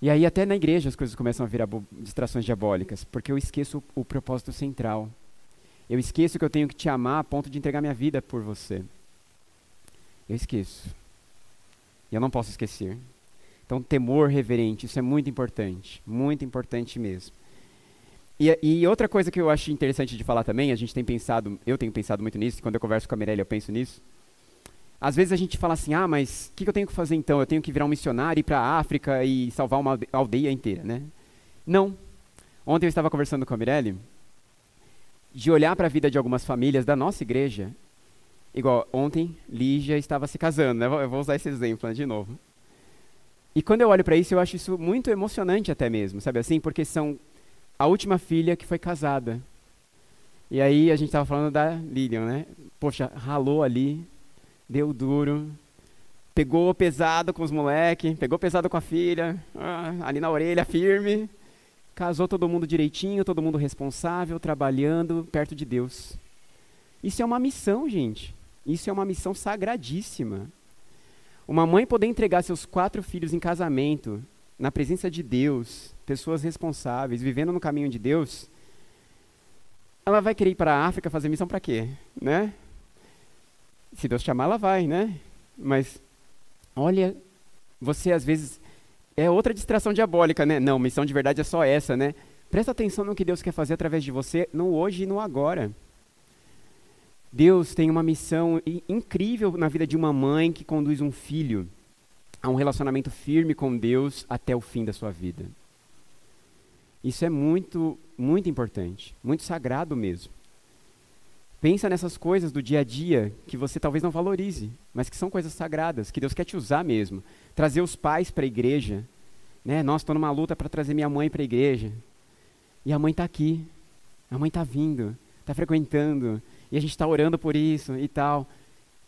E aí até na igreja as coisas começam a virar distrações diabólicas, porque eu esqueço o, propósito central. Eu esqueço que eu tenho que te amar a ponto de entregar minha vida por você. Eu esqueço. E eu não posso esquecer. Então, temor reverente, isso é muito importante. Muito importante mesmo. E, e, outra coisa que eu acho interessante de falar também, a gente tem pensado, eu tenho pensado muito nisso, quando eu converso com a Mirella eu penso nisso, às vezes a gente fala assim, ah, mas o que, que, eu tenho que fazer então? Eu tenho que virar um missionário, ir para a África e salvar uma aldeia inteira, né? Não. Ontem eu estava conversando com a Mirelle de olhar para a vida de algumas famílias da nossa igreja. Igual, ontem Lígia estava se casando, né? Eu vou usar esse exemplo né, de novo. E quando eu olho para isso, eu acho isso muito emocionante até mesmo, sabe assim? Porque são a última filha que foi casada. E aí a gente estava falando da Lilian, né? Poxa, ralou ali, deu duro, pegou pesado com os moleques, pegou pesado com a filha, ah, ali na orelha firme, casou todo mundo direitinho, todo mundo responsável, trabalhando perto de Deus. Isso é uma missão, gente. Isso é uma missão sagradíssima. Uma mãe poder entregar seus quatro filhos em casamento, na presença de Deus, pessoas responsáveis, vivendo no caminho de Deus, ela vai querer ir para a África fazer missão para quê? Né? Se Deus chamar, ela vai, né? Mas, olha, você às vezes. É outra distração diabólica, né? Não, missão de verdade é só essa, né? Presta atenção no que Deus quer fazer através de você, no hoje e no agora. Deus tem uma missão incrível na vida de uma mãe que conduz um filho a um relacionamento firme com Deus até o fim da sua vida. Isso é muito, muito importante, muito sagrado mesmo. Pensa nessas coisas do dia a dia que você talvez não valorize, mas que são coisas sagradas, que Deus quer te usar mesmo. Trazer os pais para a igreja. Né? Nossa, estou numa luta para trazer minha mãe para a igreja. E a mãe está aqui. A mãe está vindo, está frequentando. E a gente está orando por isso e tal.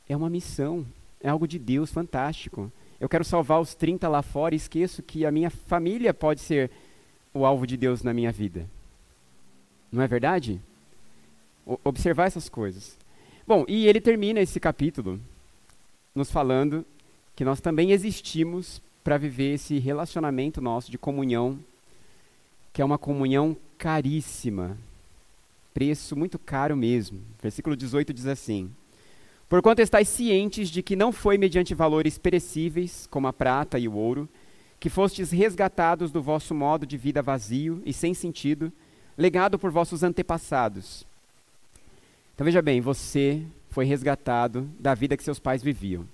É uma missão. É algo de Deus fantástico. Eu quero salvar os 30 lá fora e esqueço que a minha família pode ser o alvo de Deus na minha vida. Não é verdade? Observar essas coisas. Bom, e ele termina esse capítulo nos falando que nós também existimos para viver esse relacionamento nosso de comunhão, que é uma comunhão caríssima, preço muito caro mesmo. Versículo 18 diz assim: Porquanto estáis cientes de que não foi mediante valores perecíveis, como a prata e o ouro, que fostes resgatados do vosso modo de vida vazio e sem sentido, legado por vossos antepassados. Então veja bem, você foi resgatado da vida que seus pais viviam.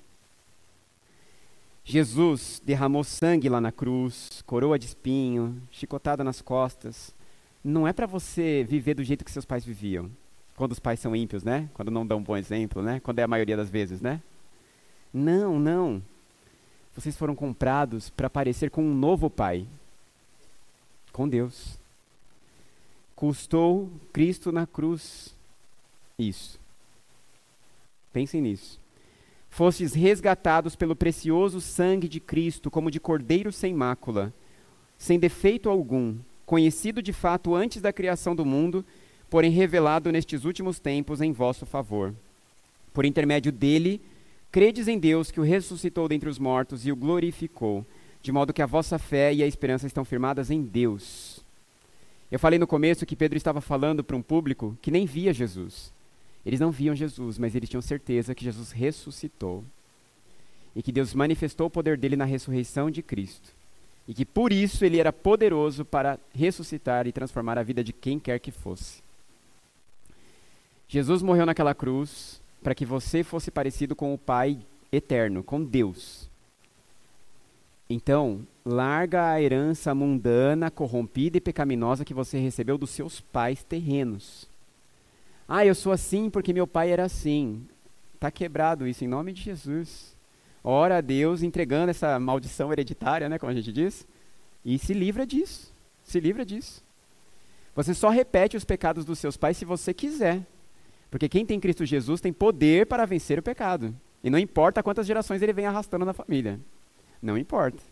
Jesus derramou sangue lá na cruz, coroa de espinho, chicotada nas costas. Não é para você viver do jeito que seus pais viviam. Quando os pais são ímpios, né? Quando não dão um bom exemplo, né? Quando é a maioria das vezes, né? Não, não. Vocês foram comprados para parecer com um novo pai. Com Deus. Custou Cristo na cruz. Isso. Pensem nisso. Fostes resgatados pelo precioso sangue de Cristo, como de cordeiro sem mácula, sem defeito algum, conhecido de fato antes da criação do mundo, porém revelado nestes últimos tempos em vosso favor. Por intermédio dele, credes em Deus que o ressuscitou dentre os mortos e o glorificou, de modo que a vossa fé e a esperança estão firmadas em Deus. Eu falei no começo que Pedro estava falando para um público que nem via Jesus. Eles não viam Jesus, mas eles tinham certeza que Jesus ressuscitou. E que Deus manifestou o poder dele na ressurreição de Cristo. E que por isso ele era poderoso para ressuscitar e transformar a vida de quem quer que fosse. Jesus morreu naquela cruz para que você fosse parecido com o Pai eterno, com Deus. Então, larga a herança mundana, corrompida e pecaminosa que você recebeu dos seus pais terrenos. Ah, eu sou assim porque meu pai era assim. Está quebrado isso em nome de Jesus. Ora a Deus entregando essa maldição hereditária, né, como a gente diz, e se livra disso. Se livra disso. Você só repete os pecados dos seus pais se você quiser. Porque quem tem Cristo Jesus tem poder para vencer o pecado. E não importa quantas gerações ele vem arrastando na família. Não importa.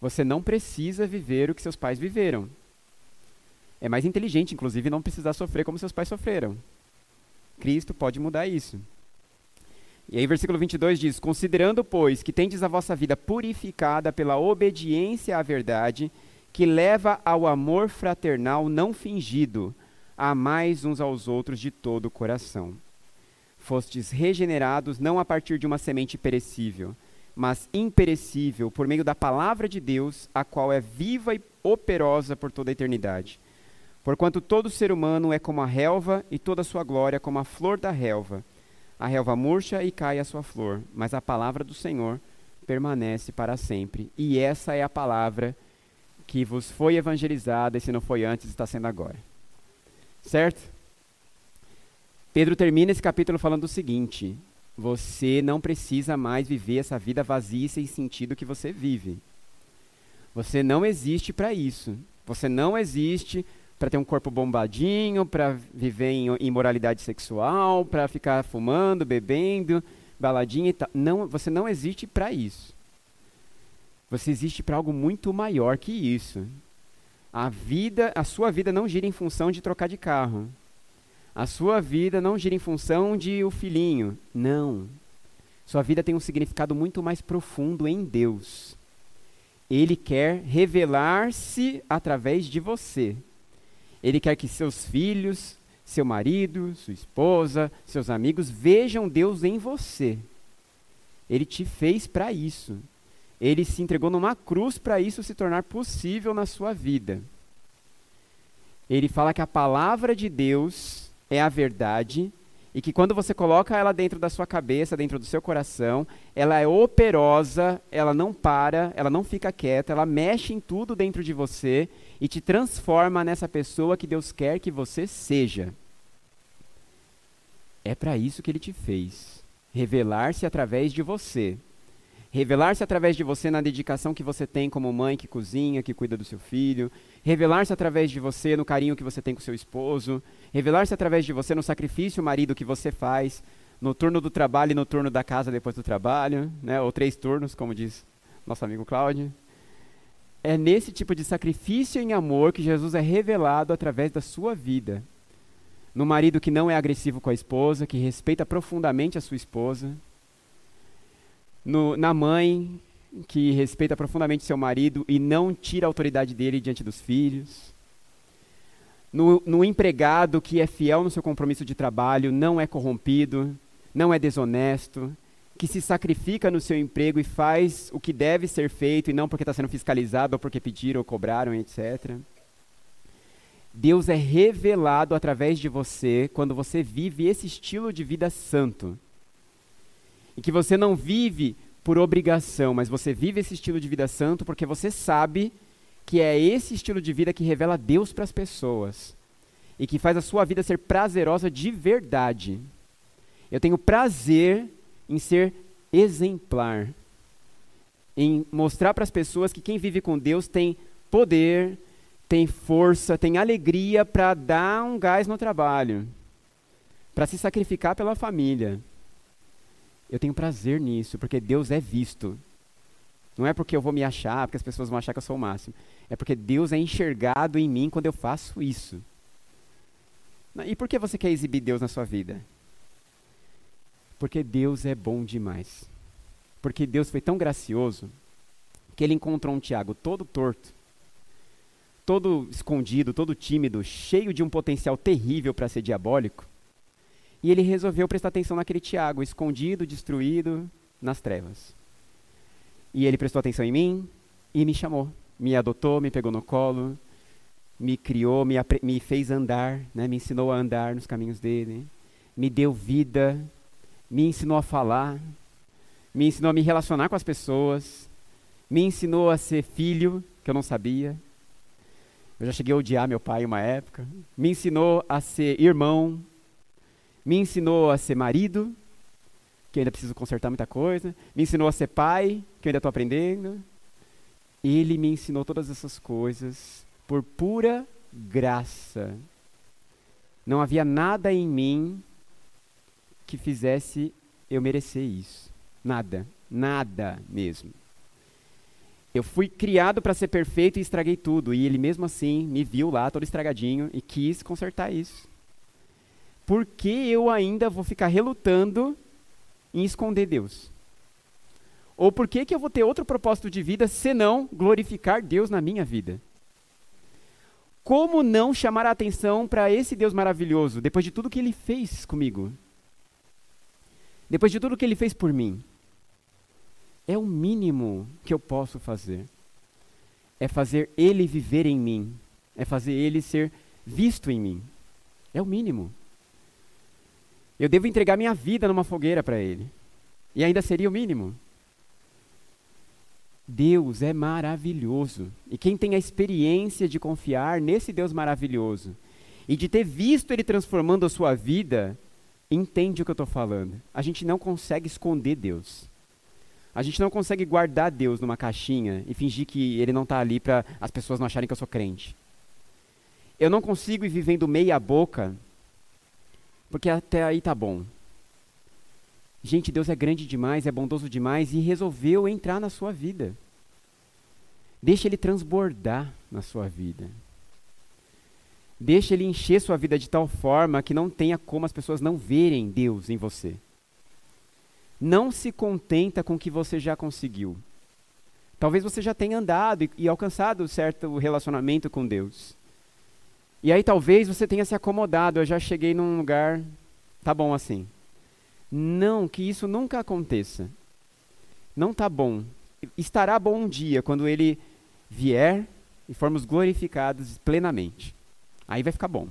Você não precisa viver o que seus pais viveram. É mais inteligente, inclusive, não precisar sofrer como seus pais sofreram. Cristo pode mudar isso. E aí, versículo 22 diz: Considerando, pois, que tendes a vossa vida purificada pela obediência à verdade, que leva ao amor fraternal não fingido, amais uns aos outros de todo o coração. Fostes regenerados não a partir de uma semente perecível, mas imperecível, por meio da palavra de Deus, a qual é viva e operosa por toda a eternidade Porquanto todo ser humano é como a relva, e toda sua glória como a flor da relva. A relva murcha e cai a sua flor, mas a palavra do Senhor permanece para sempre. E essa é a palavra que vos foi evangelizada, e se não foi antes, está sendo agora. Certo? Pedro termina esse capítulo falando o seguinte: você não precisa mais viver essa vida vazia e sem sentido que você vive. Você não existe para isso. Você não existe para ter um corpo bombadinho, para viver em imoralidade sexual, para ficar fumando, bebendo, baladinha e tal. Não, você não existe para isso. Você existe para algo muito maior que isso. A vida, a sua vida não gira em função de trocar de carro. A sua vida não gira em função de o filhinho. Não. Sua vida tem um significado muito mais profundo em Deus. Ele quer revelar-se através de você. Ele quer que seus filhos, seu marido, sua esposa, seus amigos vejam Deus em você. Ele te fez para isso. Ele se entregou numa cruz para isso se tornar possível na sua vida. Ele fala que a palavra de Deus é a verdade e que quando você coloca ela dentro da sua cabeça, dentro do seu coração, ela é operosa, ela não para, ela não fica quieta, ela mexe em tudo dentro de você e te transforma nessa pessoa que Deus quer que você seja. É para isso que ele te fez. Revelar-se através de você. Revelar-se através de você na dedicação que você tem como mãe que cozinha, que cuida do seu filho. Revelar-se através de você no carinho que você tem com seu esposo. Revelar-se através de você no sacrifício marido que você faz, no turno do trabalho e no turno da casa depois do trabalho, né? ou três turnos, como diz nosso amigo Cláudio. É nesse tipo de sacrifício em amor que Jesus é revelado através da sua vida. No marido que não é agressivo com a esposa, que respeita profundamente a sua esposa. No, na mãe que respeita profundamente seu marido e não tira a autoridade dele diante dos filhos. No, no empregado que é fiel no seu compromisso de trabalho, não é corrompido, não é desonesto, que se sacrifica no seu emprego e faz o que deve ser feito e não porque está sendo fiscalizado ou porque pediram ou cobraram, etc. Deus é revelado através de você quando você vive esse estilo de vida santo. E que você não vive por obrigação, mas você vive esse estilo de vida santo porque você sabe que é esse estilo de vida que revela Deus para as pessoas e que faz a sua vida ser prazerosa de verdade. Eu tenho prazer em ser exemplar, em mostrar para as pessoas que quem vive com Deus tem poder, tem força, tem alegria para dar um gás no trabalho, para se sacrificar pela família. Eu tenho prazer nisso, porque Deus é visto. Não é porque eu vou me achar, porque as pessoas vão achar que eu sou o máximo. É porque Deus é enxergado em mim quando eu faço isso. E por que você quer exibir Deus na sua vida? Porque Deus é bom demais. Porque Deus foi tão gracioso que ele encontrou um Tiago todo torto, todo escondido, todo tímido, cheio de um potencial terrível para ser diabólico. E ele resolveu prestar atenção naquele Tiago, escondido, destruído, nas trevas. E ele prestou atenção em mim e me chamou, me adotou, me pegou no colo, me criou, me, me fez andar, né? me ensinou a andar nos caminhos dele, me deu vida, me ensinou a falar, me ensinou a me relacionar com as pessoas, me ensinou a ser filho, que eu não sabia. Eu já cheguei a odiar meu pai uma época. Me ensinou a ser irmão, me ensinou a ser marido, que eu ainda preciso consertar muita coisa. Me ensinou a ser pai, que eu ainda estou aprendendo. Ele me ensinou todas essas coisas por pura graça. Não havia nada em mim que fizesse eu merecer isso. Nada, nada mesmo. Eu fui criado para ser perfeito e estraguei tudo. E ele mesmo assim me viu lá todo estragadinho e quis consertar isso. Por que eu ainda vou ficar relutando em esconder Deus? Ou por que, que eu vou ter outro propósito de vida senão glorificar Deus na minha vida? Como não chamar a atenção para esse Deus maravilhoso, depois de tudo que ele fez comigo? Depois de tudo que ele fez por mim? É o mínimo que eu posso fazer. É fazer ele viver em mim. É fazer ele ser visto em mim. É o mínimo. Eu devo entregar minha vida numa fogueira para ele. E ainda seria o mínimo. Deus é maravilhoso. E quem tem a experiência de confiar nesse Deus maravilhoso e de ter visto Ele transformando a sua vida, entende o que eu estou falando. A gente não consegue esconder Deus. A gente não consegue guardar Deus numa caixinha e fingir que Ele não está ali para as pessoas não acharem que eu sou crente. Eu não consigo ir vivendo meia boca, porque até aí tá bom. Gente, Deus é grande demais, é bondoso demais e resolveu entrar na sua vida. Deixa Ele transbordar na sua vida. Deixa Ele encher sua vida de tal forma que não tenha como as pessoas não verem Deus em você. Não se contenta com o que você já conseguiu. Talvez você já tenha andado e, e alcançado certo relacionamento com Deus. E aí talvez você tenha se acomodado, eu já cheguei num lugar, tá bom assim. Não, que isso nunca aconteça. Não está bom. Estará bom um dia quando ele vier e formos glorificados plenamente. Aí vai ficar bom.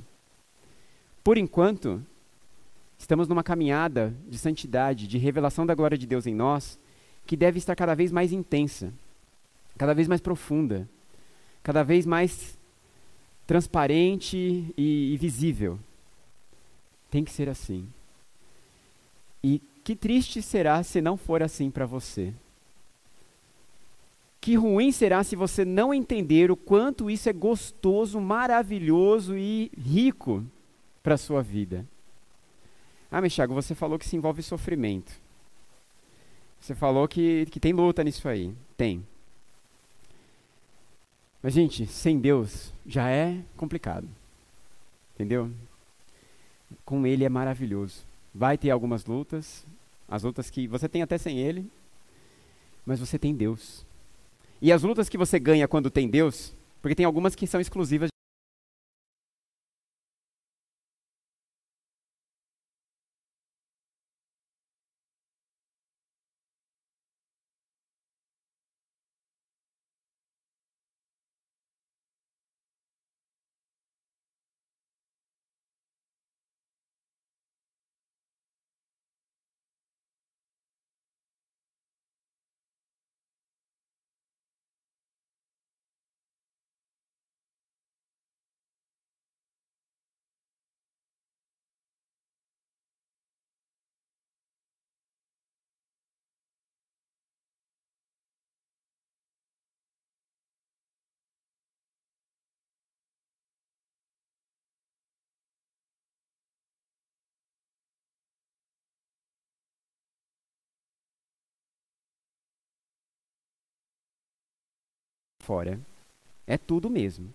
Por enquanto, estamos numa caminhada de santidade, de revelação da glória de Deus em nós, que deve estar cada vez mais intensa, cada vez mais profunda, cada vez mais transparente e, e visível. Tem que ser assim. E que triste será se não for assim para você. Que ruim será se você não entender o quanto isso é gostoso, maravilhoso e rico para a sua vida. Ah, Michago, você falou que se envolve sofrimento. Você falou que, que tem luta nisso aí. Tem. Mas, gente, sem Deus já é complicado. Entendeu? Com Ele é maravilhoso. Vai ter algumas lutas, as lutas que você tem até sem ele, mas você tem Deus. E as lutas que você ganha quando tem Deus, porque tem algumas que são exclusivas fora. É tudo mesmo.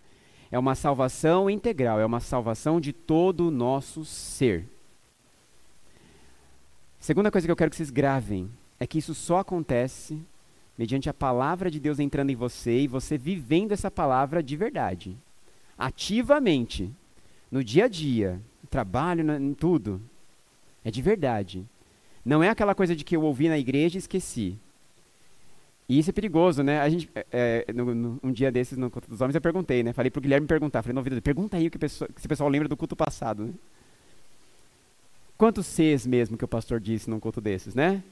É uma salvação integral, é uma salvação de todo o nosso ser. Segunda coisa que eu quero que vocês gravem é que isso só acontece mediante a palavra de Deus entrando em você e você vivendo essa palavra de verdade, ativamente, no dia a dia, no trabalho, em tudo. É de verdade. Não é aquela coisa de que eu ouvi na igreja e esqueci. E isso é perigoso, né? A gente, é, é no, no, um dia desses, no culto dos homens, eu perguntei, né? Falei pro Guilherme perguntar. Falei, não, pergunta aí o que, pessoa, se o pessoal lembra do culto passado, né? Quantos Cs mesmo que o pastor disse num culto desses, né?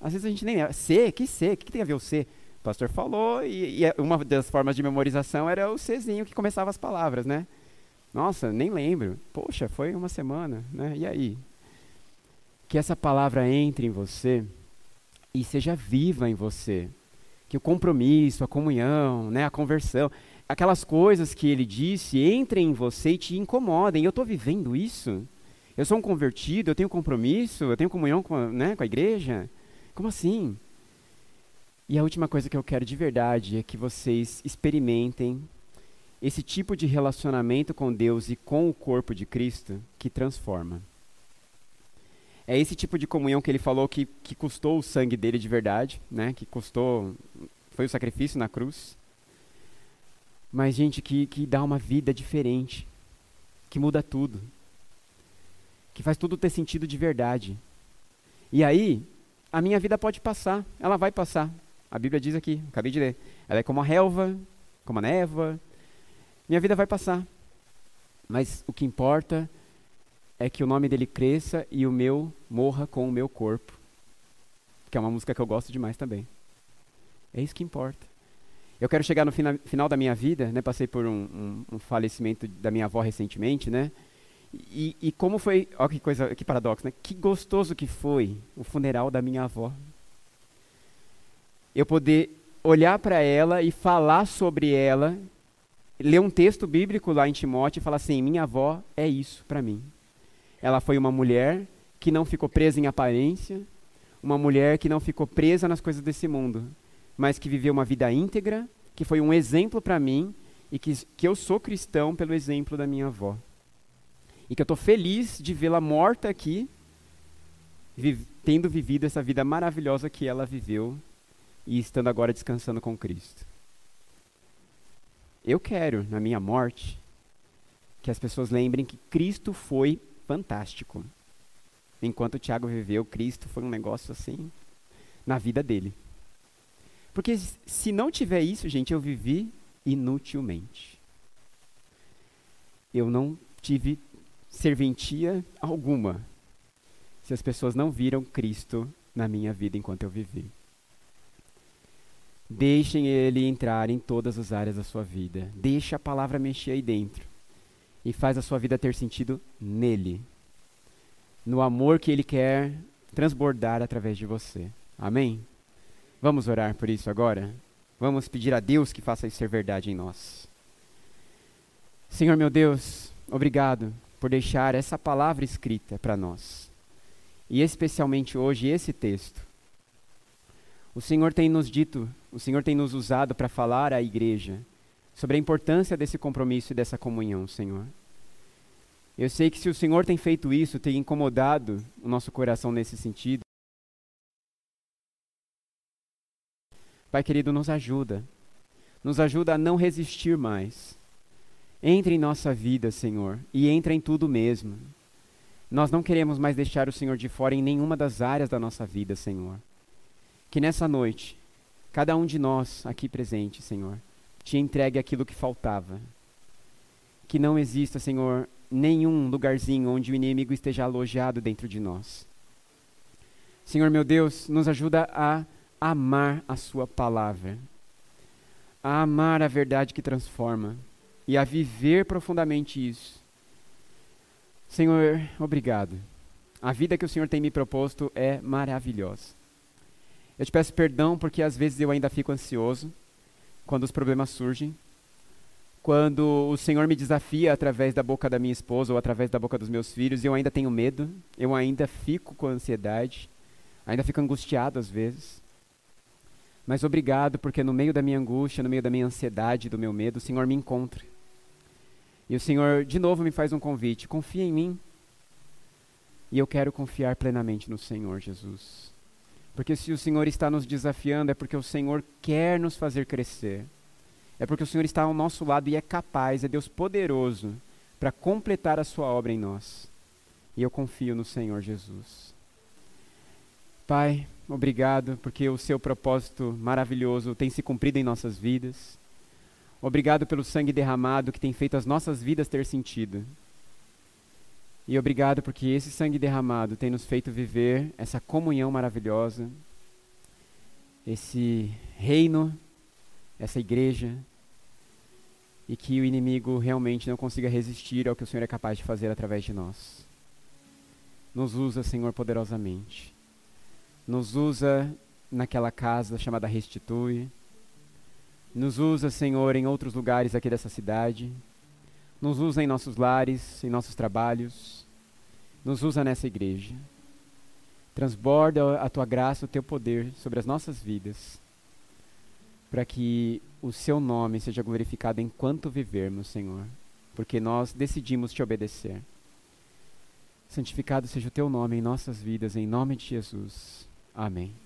Às vezes a gente nem lembra. C? Que C? O que, que tem a ver o C? O pastor falou e, e, é, uma das formas de memorização era o Czinho que começava as palavras, né? Nossa, nem lembro. Poxa, foi uma semana, né? E aí? Que essa palavra entre em você e seja viva em você que o compromisso, a comunhão, né, a conversão, aquelas coisas que ele disse entrem em você e te incomodem. Eu estou vivendo isso? Eu sou um convertido, eu tenho compromisso, eu tenho comunhão com a, né, com a igreja? Como assim? E a última coisa que eu quero de verdade é que vocês experimentem esse tipo de relacionamento com Deus e com o corpo de Cristo que transforma. É esse tipo de comunhão que ele falou que, que custou o sangue dele de verdade, né? Que custou, foi o sacrifício na cruz. Mas, gente, que, que dá uma vida diferente, que muda tudo, que faz tudo ter sentido de verdade. E aí, a minha vida pode passar, ela vai passar. A Bíblia diz aqui, acabei de ler. Ela é como a relva, como a névoa. Minha vida vai passar. Mas o que importa é que o nome dele cresça e o meu morra com o meu corpo. Que é uma música que eu gosto demais também. É isso que importa. Eu quero chegar no fina, final da minha vida, né? Passei por um, um, um, falecimento da minha avó recentemente, né? E, e como foi, olha que coisa, que paradoxo, né? Que gostoso que foi o funeral da minha avó. Eu poder olhar para ela e falar sobre ela, ler um texto bíblico lá em Timóteo e falar assim: minha avó é isso para mim. Ela foi uma mulher que não ficou presa em aparência, uma mulher que não ficou presa nas coisas desse mundo, mas que viveu uma vida íntegra, que foi um exemplo para mim e que, que eu sou cristão pelo exemplo da minha avó. E que eu estou feliz de vê-la morta aqui, tendo vivido essa vida maravilhosa que ela viveu e estando agora descansando com Cristo. Eu quero, na minha morte, que as pessoas lembrem que Cristo foi fantástico. Enquanto o Tiago viveu, Cristo foi um negócio assim na vida dele. Porque se não tiver isso, gente, eu vivi inutilmente. Eu não tive serventia alguma se as pessoas não viram Cristo na minha vida enquanto eu vivi. Deixem ele entrar em todas as áreas da sua vida. Deixe a palavra mexer aí dentro e faz a sua vida ter sentido nele, no amor que ele quer transbordar através de você. Amém? Vamos orar por isso agora? Vamos pedir a Deus que faça isso ser verdade em nós. Senhor meu Deus, obrigado por deixar essa palavra escrita para nós. E especialmente hoje esse texto. O Senhor tem nos dito, o Senhor tem nos usado para falar à igreja sobre a importância desse compromisso e dessa comunhão, Senhor. Eu sei que se o Senhor tem feito isso, tem incomodado o nosso coração nesse sentido. Pai querido, nos ajuda. Nos ajuda a não resistir mais. Entre em nossa vida, Senhor, e entra em tudo mesmo. Nós não queremos mais deixar o Senhor de fora em nenhuma das áreas da nossa vida, Senhor. Que nessa noite, cada um de nós aqui presente, Senhor, te entregue aquilo que faltava. Que não exista, Senhor, nenhum lugarzinho onde o inimigo esteja alojado dentro de nós. Senhor meu Deus, nos ajuda a amar a Sua palavra, a amar a verdade que transforma e a viver profundamente isso. Senhor, obrigado. A vida que o Senhor tem me proposto é maravilhosa. Eu te peço perdão porque às vezes eu ainda fico ansioso, quando os problemas surgem, quando o Senhor me desafia através da boca da minha esposa ou através da boca dos meus filhos, eu ainda tenho medo, eu ainda fico com ansiedade, ainda fico angustiado às vezes. Mas obrigado porque no meio da minha angústia, no meio da minha ansiedade, do meu medo, o Senhor me encontra. E o Senhor de novo me faz um convite: confia em mim. E eu quero confiar plenamente no Senhor Jesus. Porque se o Senhor está nos desafiando, é porque o Senhor quer nos fazer crescer. É porque o Senhor está ao nosso lado e é capaz, é Deus poderoso para completar a sua obra em nós. E eu confio no Senhor Jesus. Pai, obrigado porque o seu propósito maravilhoso tem se cumprido em nossas vidas. Obrigado pelo sangue derramado que tem feito as nossas vidas ter sentido. E obrigado porque esse sangue derramado tem nos feito viver essa comunhão maravilhosa, esse reino, essa igreja, e que o inimigo realmente não consiga resistir ao que o Senhor é capaz de fazer através de nós. Nos usa, Senhor, poderosamente. Nos usa naquela casa chamada Restitui. Nos usa, Senhor, em outros lugares aqui dessa cidade. Nos usa em nossos lares, em nossos trabalhos. Nos usa nessa igreja. Transborda a tua graça, o teu poder sobre as nossas vidas, para que o seu nome seja glorificado enquanto vivermos, Senhor, porque nós decidimos te obedecer. Santificado seja o teu nome em nossas vidas, em nome de Jesus. Amém.